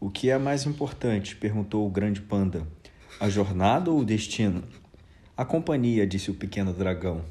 O que é mais importante? perguntou o grande panda. A jornada ou o destino? A companhia, disse o pequeno dragão.